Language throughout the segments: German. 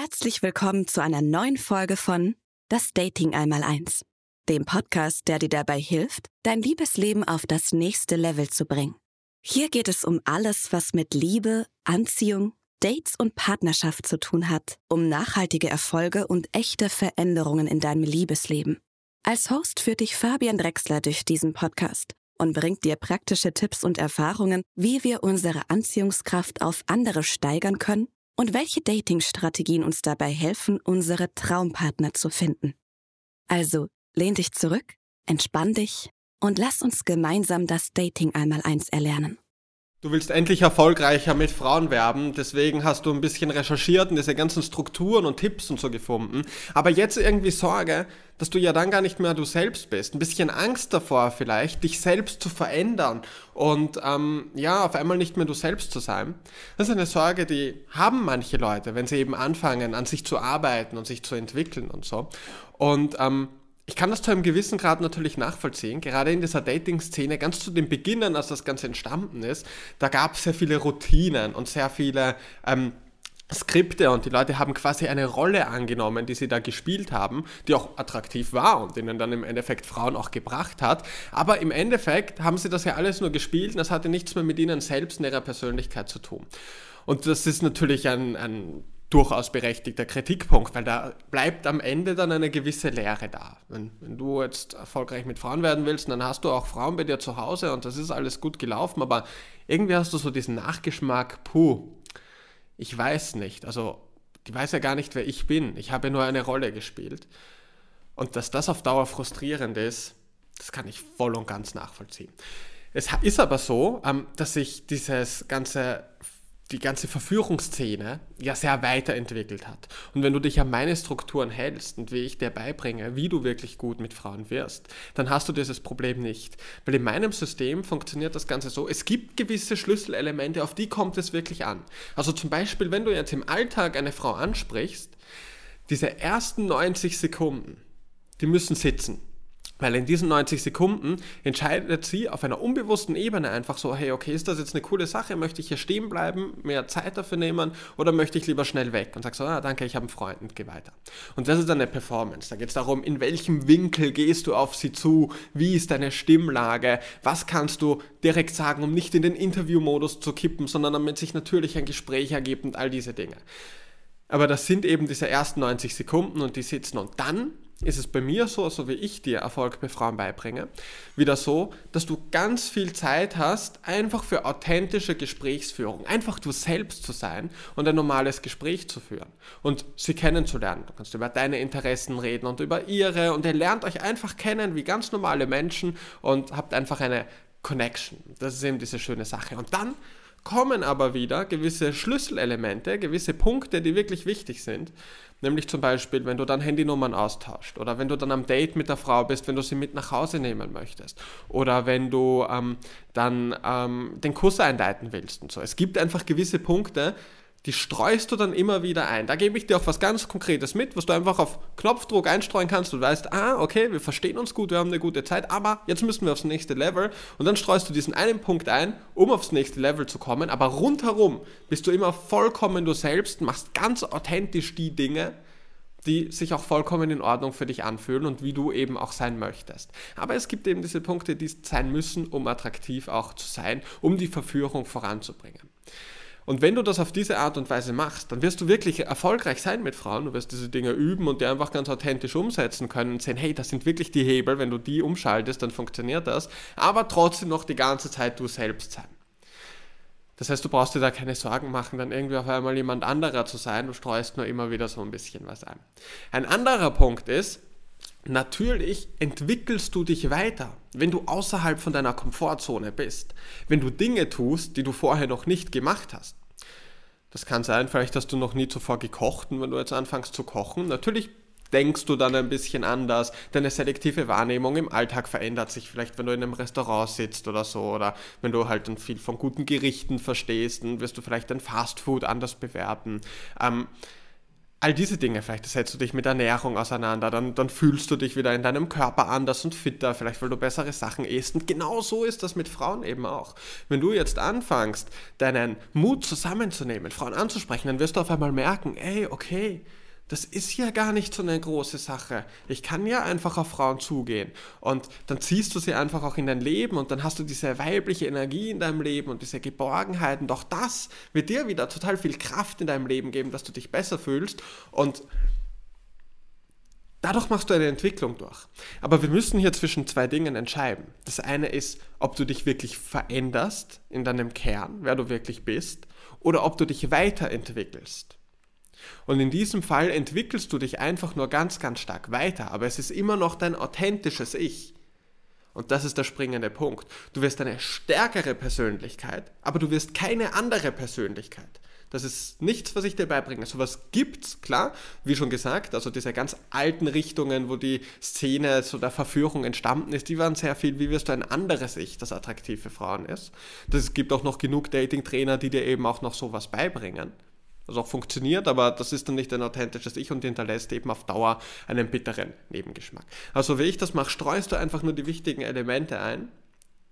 Herzlich willkommen zu einer neuen Folge von Das Dating einmal eins, dem Podcast, der dir dabei hilft, dein Liebesleben auf das nächste Level zu bringen. Hier geht es um alles, was mit Liebe, Anziehung, Dates und Partnerschaft zu tun hat, um nachhaltige Erfolge und echte Veränderungen in deinem Liebesleben. Als Host führt dich Fabian Drexler durch diesen Podcast und bringt dir praktische Tipps und Erfahrungen, wie wir unsere Anziehungskraft auf andere steigern können und welche Dating-Strategien uns dabei helfen, unsere Traumpartner zu finden. Also lehn dich zurück, entspann dich und lass uns gemeinsam das Dating einmal eins erlernen. Du willst endlich erfolgreicher mit Frauen werben, deswegen hast du ein bisschen recherchiert und diese ganzen Strukturen und Tipps und so gefunden. Aber jetzt irgendwie Sorge, dass du ja dann gar nicht mehr du selbst bist. Ein bisschen Angst davor vielleicht, dich selbst zu verändern und ähm, ja, auf einmal nicht mehr du selbst zu sein. Das ist eine Sorge, die haben manche Leute, wenn sie eben anfangen, an sich zu arbeiten und sich zu entwickeln und so. Und ähm, ich kann das zu einem gewissen Grad natürlich nachvollziehen. Gerade in dieser Dating-Szene, ganz zu den Beginnen, als das Ganze entstanden ist, da gab es sehr viele Routinen und sehr viele ähm, Skripte und die Leute haben quasi eine Rolle angenommen, die sie da gespielt haben, die auch attraktiv war und denen dann im Endeffekt Frauen auch gebracht hat. Aber im Endeffekt haben sie das ja alles nur gespielt und das hatte nichts mehr mit ihnen selbst und ihrer Persönlichkeit zu tun. Und das ist natürlich ein, ein durchaus berechtigter Kritikpunkt, weil da bleibt am Ende dann eine gewisse Leere da. Wenn, wenn, du jetzt erfolgreich mit Frauen werden willst, dann hast du auch Frauen bei dir zu Hause und das ist alles gut gelaufen, aber irgendwie hast du so diesen Nachgeschmack, puh, ich weiß nicht. Also, die weiß ja gar nicht, wer ich bin. Ich habe nur eine Rolle gespielt. Und dass das auf Dauer frustrierend ist, das kann ich voll und ganz nachvollziehen. Es ist aber so, ähm, dass sich dieses ganze die ganze Verführungsszene ja sehr weiterentwickelt hat. Und wenn du dich an meine Strukturen hältst und wie ich dir beibringe, wie du wirklich gut mit Frauen wirst, dann hast du dieses Problem nicht. Weil in meinem System funktioniert das Ganze so, es gibt gewisse Schlüsselelemente, auf die kommt es wirklich an. Also zum Beispiel, wenn du jetzt im Alltag eine Frau ansprichst, diese ersten 90 Sekunden, die müssen sitzen. Weil in diesen 90 Sekunden entscheidet sie auf einer unbewussten Ebene einfach so, hey, okay, ist das jetzt eine coole Sache? Möchte ich hier stehen bleiben, mehr Zeit dafür nehmen oder möchte ich lieber schnell weg? Und sag so, ah, danke, ich habe einen Freund und geh weiter. Und das ist dann eine Performance. Da geht es darum, in welchem Winkel gehst du auf sie zu? Wie ist deine Stimmlage? Was kannst du direkt sagen, um nicht in den Interviewmodus zu kippen, sondern damit sich natürlich ein Gespräch ergibt und all diese Dinge. Aber das sind eben diese ersten 90 Sekunden und die sitzen und dann ist es bei mir so, so wie ich dir Erfolg bei Frauen beibringe, wieder so, dass du ganz viel Zeit hast, einfach für authentische Gesprächsführung, einfach du selbst zu sein und ein normales Gespräch zu führen und sie kennenzulernen. Du kannst über deine Interessen reden und über ihre und ihr lernt euch einfach kennen wie ganz normale Menschen und habt einfach eine Connection. Das ist eben diese schöne Sache. Und dann kommen aber wieder gewisse Schlüsselelemente, gewisse Punkte, die wirklich wichtig sind. Nämlich zum Beispiel, wenn du dann Handynummern austauscht oder wenn du dann am Date mit der Frau bist, wenn du sie mit nach Hause nehmen möchtest oder wenn du ähm, dann ähm, den Kuss einleiten willst und so. Es gibt einfach gewisse Punkte, die streust du dann immer wieder ein. Da gebe ich dir auch was ganz Konkretes mit, was du einfach auf Knopfdruck einstreuen kannst. Du weißt, ah, okay, wir verstehen uns gut, wir haben eine gute Zeit, aber jetzt müssen wir aufs nächste Level. Und dann streust du diesen einen Punkt ein, um aufs nächste Level zu kommen. Aber rundherum bist du immer vollkommen du selbst, machst ganz authentisch die Dinge, die sich auch vollkommen in Ordnung für dich anfühlen und wie du eben auch sein möchtest. Aber es gibt eben diese Punkte, die sein müssen, um attraktiv auch zu sein, um die Verführung voranzubringen. Und wenn du das auf diese Art und Weise machst, dann wirst du wirklich erfolgreich sein mit Frauen. Du wirst diese Dinge üben und die einfach ganz authentisch umsetzen können und sehen, hey, das sind wirklich die Hebel. Wenn du die umschaltest, dann funktioniert das. Aber trotzdem noch die ganze Zeit du selbst sein. Das heißt, du brauchst dir da keine Sorgen machen, dann irgendwie auf einmal jemand anderer zu sein. Du streust nur immer wieder so ein bisschen was ein. Ein anderer Punkt ist, Natürlich entwickelst du dich weiter, wenn du außerhalb von deiner Komfortzone bist, wenn du Dinge tust, die du vorher noch nicht gemacht hast. Das kann sein, vielleicht hast du noch nie zuvor gekocht und wenn du jetzt anfängst zu kochen, natürlich denkst du dann ein bisschen anders, deine selektive Wahrnehmung im Alltag verändert sich, vielleicht wenn du in einem Restaurant sitzt oder so, oder wenn du halt dann viel von guten Gerichten verstehst, dann wirst du vielleicht dein Fastfood anders bewerten. Ähm, all diese Dinge, vielleicht setzt du dich mit Ernährung auseinander, dann, dann fühlst du dich wieder in deinem Körper anders und fitter, vielleicht weil du bessere Sachen isst. Und genau so ist das mit Frauen eben auch. Wenn du jetzt anfängst, deinen Mut zusammenzunehmen, Frauen anzusprechen, dann wirst du auf einmal merken, ey, okay, das ist ja gar nicht so eine große Sache. Ich kann ja einfach auf Frauen zugehen. Und dann ziehst du sie einfach auch in dein Leben und dann hast du diese weibliche Energie in deinem Leben und diese Geborgenheit. Und auch das wird dir wieder total viel Kraft in deinem Leben geben, dass du dich besser fühlst. Und dadurch machst du eine Entwicklung durch. Aber wir müssen hier zwischen zwei Dingen entscheiden. Das eine ist, ob du dich wirklich veränderst in deinem Kern, wer du wirklich bist, oder ob du dich weiterentwickelst. Und in diesem Fall entwickelst du dich einfach nur ganz, ganz stark weiter, aber es ist immer noch dein authentisches Ich. Und das ist der springende Punkt. Du wirst eine stärkere Persönlichkeit, aber du wirst keine andere Persönlichkeit. Das ist nichts, was ich dir beibringe. Sowas gibt's, klar, wie schon gesagt, also diese ganz alten Richtungen, wo die Szene so der Verführung entstanden ist, die waren sehr viel, wie wirst du ein anderes Ich, das attraktiv für Frauen ist. Es gibt auch noch genug Dating-Trainer, die dir eben auch noch sowas beibringen was auch funktioniert, aber das ist dann nicht ein authentisches Ich und hinterlässt eben auf Dauer einen bitteren Nebengeschmack. Also wie ich das mache, streust du einfach nur die wichtigen Elemente ein,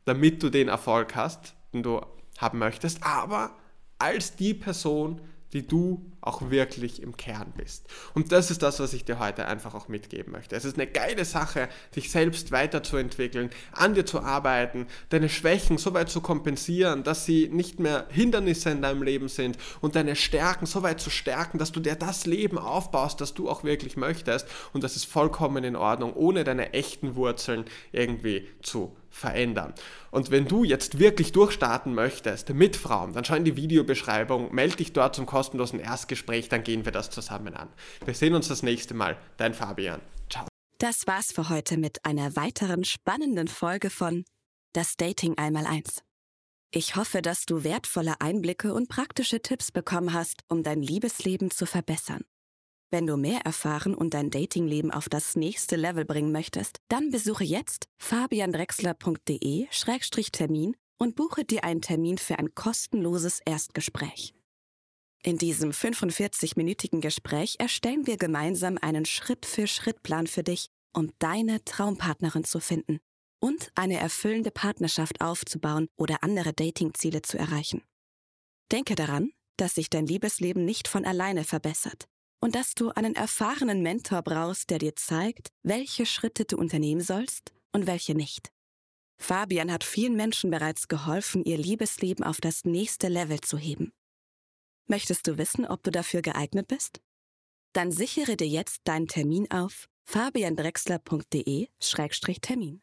damit du den Erfolg hast, den du haben möchtest, aber als die Person, die du auch wirklich im Kern bist. Und das ist das, was ich dir heute einfach auch mitgeben möchte. Es ist eine geile Sache, dich selbst weiterzuentwickeln, an dir zu arbeiten, deine Schwächen so weit zu kompensieren, dass sie nicht mehr Hindernisse in deinem Leben sind und deine Stärken so weit zu stärken, dass du dir das Leben aufbaust, das du auch wirklich möchtest. Und das ist vollkommen in Ordnung, ohne deine echten Wurzeln irgendwie zu verändern. Und wenn du jetzt wirklich durchstarten möchtest mit Frauen, dann schau in die Videobeschreibung, melde dich dort zum kostenlosen Erstgespräch, dann gehen wir das zusammen an. Wir sehen uns das nächste Mal. Dein Fabian. Ciao. Das war's für heute mit einer weiteren spannenden Folge von Das Dating einmal eins. Ich hoffe, dass du wertvolle Einblicke und praktische Tipps bekommen hast, um dein Liebesleben zu verbessern. Wenn du mehr erfahren und dein Datingleben auf das nächste Level bringen möchtest, dann besuche jetzt fabiandrexler.de-termin und buche dir einen Termin für ein kostenloses Erstgespräch. In diesem 45-minütigen Gespräch erstellen wir gemeinsam einen Schritt-für-Schritt-Plan für dich, um deine Traumpartnerin zu finden und eine erfüllende Partnerschaft aufzubauen oder andere Datingziele zu erreichen. Denke daran, dass sich dein Liebesleben nicht von alleine verbessert und dass du einen erfahrenen Mentor brauchst, der dir zeigt, welche Schritte du unternehmen sollst und welche nicht. Fabian hat vielen Menschen bereits geholfen, ihr Liebesleben auf das nächste Level zu heben. Möchtest du wissen, ob du dafür geeignet bist? Dann sichere dir jetzt deinen Termin auf fabiandrexler.de-termin.